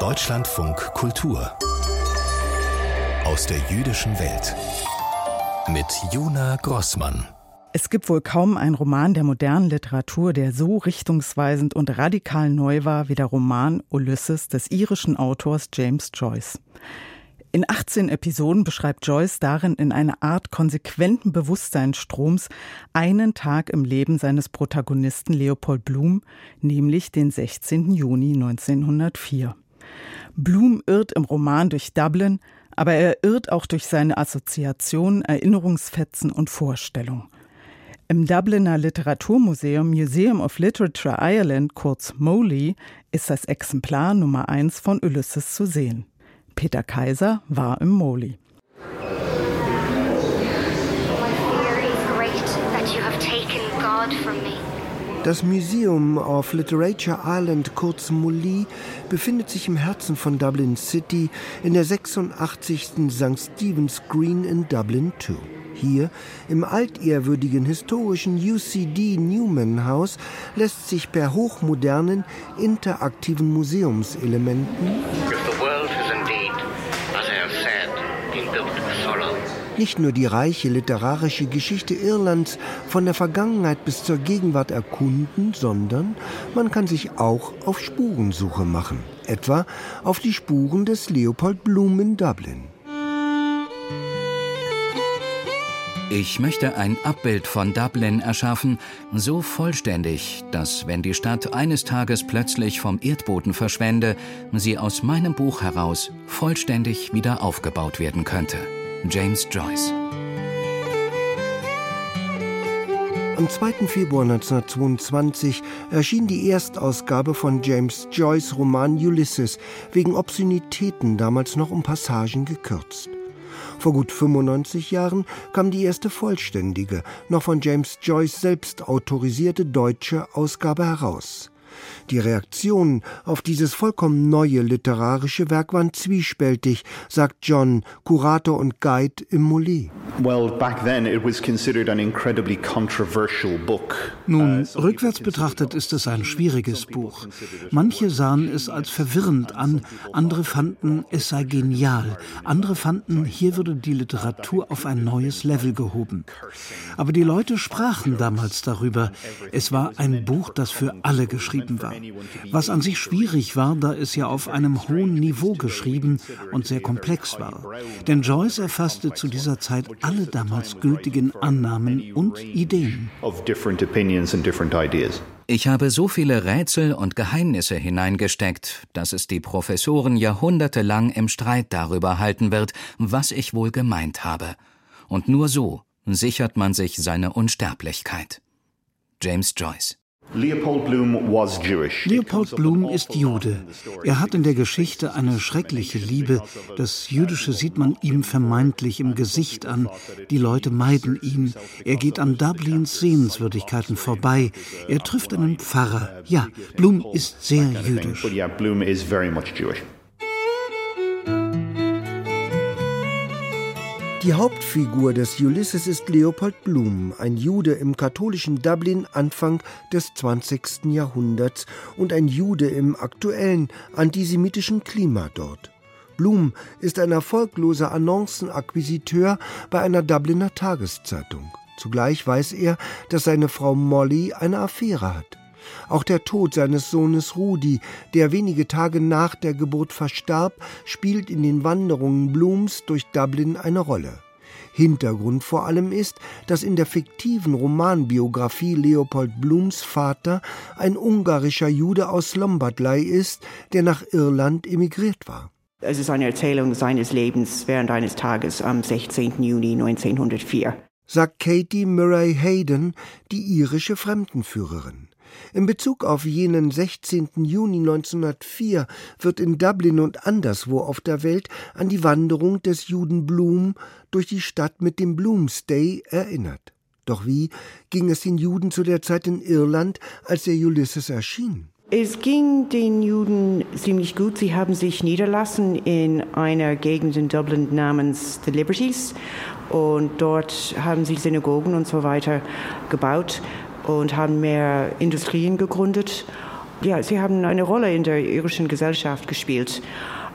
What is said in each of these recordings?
Deutschlandfunk Kultur aus der jüdischen Welt mit Juna Grossmann. Es gibt wohl kaum einen Roman der modernen Literatur, der so richtungsweisend und radikal neu war wie der Roman Ulysses des irischen Autors James Joyce. In 18 Episoden beschreibt Joyce darin in einer Art konsequenten Bewusstseinsstroms einen Tag im Leben seines Protagonisten Leopold Bloom, nämlich den 16. Juni 1904. Bloom irrt im Roman durch Dublin, aber er irrt auch durch seine Assoziationen, Erinnerungsfetzen und Vorstellungen. Im Dubliner Literaturmuseum Museum of Literature Ireland, kurz MOLI, ist das Exemplar Nummer 1 von Ulysses zu sehen. Peter Kaiser war im MOLI. Das Museum of Literature Ireland, kurz MOLI, befindet sich im Herzen von Dublin City in der 86. St. Stephen's Green in Dublin 2. Hier, im altehrwürdigen historischen UCD Newman House, lässt sich per hochmodernen, interaktiven Museumselementen nicht nur die reiche literarische Geschichte Irlands von der Vergangenheit bis zur Gegenwart erkunden, sondern man kann sich auch auf Spurensuche machen, etwa auf die Spuren des Leopold Bloom in Dublin. Ich möchte ein Abbild von Dublin erschaffen, so vollständig, dass, wenn die Stadt eines Tages plötzlich vom Erdboden verschwände, sie aus meinem Buch heraus vollständig wieder aufgebaut werden könnte. James Joyce. Am 2. Februar 1922 erschien die Erstausgabe von James Joyce Roman Ulysses, wegen Obszönitäten damals noch um Passagen gekürzt. Vor gut 95 Jahren kam die erste vollständige, noch von James Joyce selbst autorisierte deutsche Ausgabe heraus. Die Reaktionen auf dieses vollkommen neue literarische Werk waren zwiespältig, sagt John, Kurator und Guide im Mollet. Nun, rückwärts betrachtet ist es ein schwieriges Buch. Manche sahen es als verwirrend an, andere fanden, es sei genial, andere fanden, hier würde die Literatur auf ein neues Level gehoben. Aber die Leute sprachen damals darüber. Es war ein Buch, das für alle geschrieben war. Was an sich schwierig war, da es ja auf einem hohen Niveau geschrieben und sehr komplex war. Denn Joyce erfasste zu dieser Zeit alle damals gültigen Annahmen und Ideen. Ich habe so viele Rätsel und Geheimnisse hineingesteckt, dass es die Professoren jahrhundertelang im Streit darüber halten wird, was ich wohl gemeint habe. Und nur so sichert man sich seine Unsterblichkeit. James Joyce Leopold Bloom ist Jude. Er hat in der Geschichte eine schreckliche Liebe. Das Jüdische sieht man ihm vermeintlich im Gesicht an. Die Leute meiden ihn. Er geht an Dublins Sehenswürdigkeiten vorbei. Er trifft einen Pfarrer. Ja, Bloom ist sehr jüdisch. Die Hauptfigur des Ulysses ist Leopold Bloom, ein Jude im katholischen Dublin Anfang des 20. Jahrhunderts und ein Jude im aktuellen antisemitischen Klima dort. Bloom ist ein erfolgloser Annoncenakquisiteur bei einer Dubliner Tageszeitung. Zugleich weiß er, dass seine Frau Molly eine Affäre hat. Auch der Tod seines Sohnes Rudi, der wenige Tage nach der Geburt verstarb, spielt in den Wanderungen Blums durch Dublin eine Rolle. Hintergrund vor allem ist, dass in der fiktiven Romanbiografie Leopold Blums Vater ein ungarischer Jude aus Lombardlei ist, der nach Irland emigriert war. Es ist eine Erzählung seines Lebens während eines Tages am 16. Juni 1904 sagt Katie Murray Hayden, die irische Fremdenführerin. In Bezug auf jenen 16. Juni 1904 wird in Dublin und anderswo auf der Welt an die Wanderung des Juden Bloom durch die Stadt mit dem Bloomsday erinnert. Doch wie ging es den Juden zu der Zeit in Irland, als der Ulysses erschien? Es ging den Juden ziemlich gut. Sie haben sich niederlassen in einer Gegend in Dublin namens The Liberties und dort haben sie Synagogen und so weiter gebaut und haben mehr Industrien gegründet Ja, sie haben eine Rolle in der irischen Gesellschaft gespielt,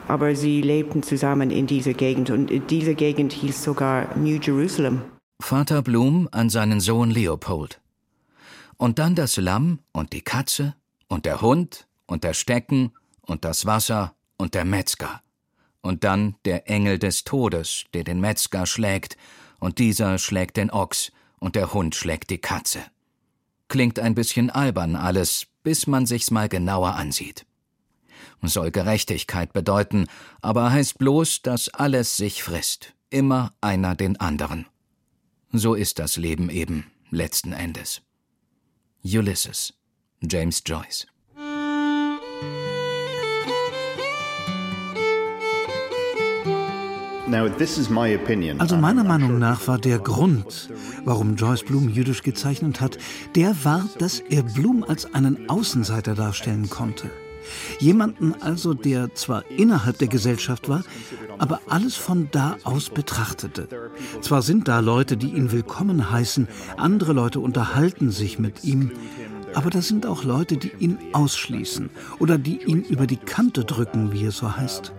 aber sie lebten zusammen in dieser Gegend und diese Gegend hieß sogar New Jerusalem. Vater Blum an seinen Sohn Leopold. Und dann das Lamm und die Katze und der Hund und der Stecken und das Wasser und der Metzger. Und dann der Engel des Todes, der den Metzger schlägt, und dieser schlägt den Ochs, und der Hund schlägt die Katze. Klingt ein bisschen albern alles, bis man sich's mal genauer ansieht. Soll Gerechtigkeit bedeuten, aber heißt bloß, dass alles sich frisst, immer einer den anderen. So ist das Leben eben, letzten Endes. Ulysses, James Joyce. Also meiner Meinung nach war der Grund, warum Joyce Blum jüdisch gezeichnet hat, der war, dass er Blum als einen Außenseiter darstellen konnte. Jemanden also, der zwar innerhalb der Gesellschaft war, aber alles von da aus betrachtete. Zwar sind da Leute, die ihn willkommen heißen, andere Leute unterhalten sich mit ihm, aber da sind auch Leute, die ihn ausschließen oder die ihn über die Kante drücken, wie es so heißt.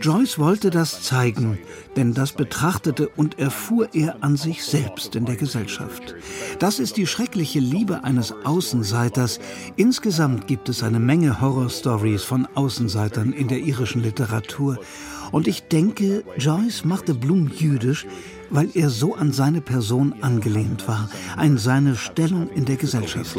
Joyce wollte das zeigen, denn das betrachtete und erfuhr er an sich selbst in der Gesellschaft. Das ist die schreckliche Liebe eines Außenseiters. Insgesamt gibt es eine Menge Horrorstories von Außenseitern in der irischen Literatur. Und ich denke, Joyce machte Blum jüdisch, weil er so an seine Person angelehnt war, an seine Stellung in der Gesellschaft.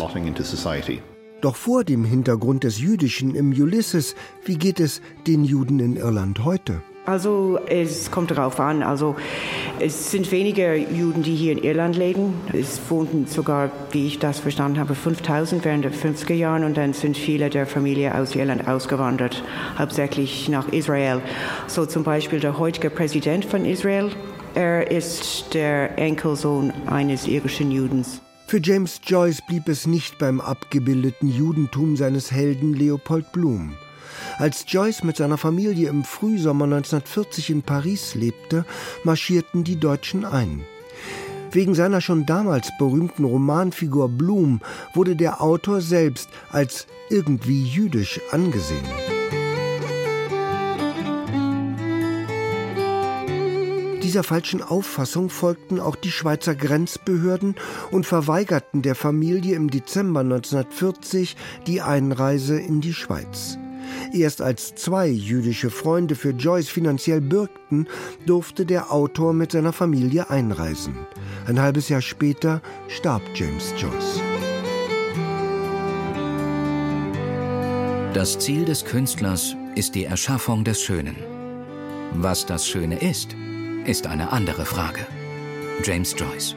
Doch vor dem Hintergrund des Jüdischen im Ulysses, wie geht es den Juden in Irland heute? Also es kommt darauf an. Also es sind weniger Juden, die hier in Irland leben. Es wohnten sogar, wie ich das verstanden habe, 5000 während der 50er Jahren und dann sind viele der Familie aus Irland ausgewandert, hauptsächlich nach Israel. So zum Beispiel der heutige Präsident von Israel, er ist der Enkelsohn eines irischen Judens. Für James Joyce blieb es nicht beim abgebildeten Judentum seines Helden Leopold Blum. Als Joyce mit seiner Familie im Frühsommer 1940 in Paris lebte, marschierten die Deutschen ein. Wegen seiner schon damals berühmten Romanfigur Blum wurde der Autor selbst als irgendwie jüdisch angesehen. Dieser falschen Auffassung folgten auch die Schweizer Grenzbehörden und verweigerten der Familie im Dezember 1940 die Einreise in die Schweiz. Erst als zwei jüdische Freunde für Joyce finanziell bürgten, durfte der Autor mit seiner Familie einreisen. Ein halbes Jahr später starb James Joyce. Das Ziel des Künstlers ist die Erschaffung des Schönen. Was das Schöne ist, ist eine andere Frage. James Joyce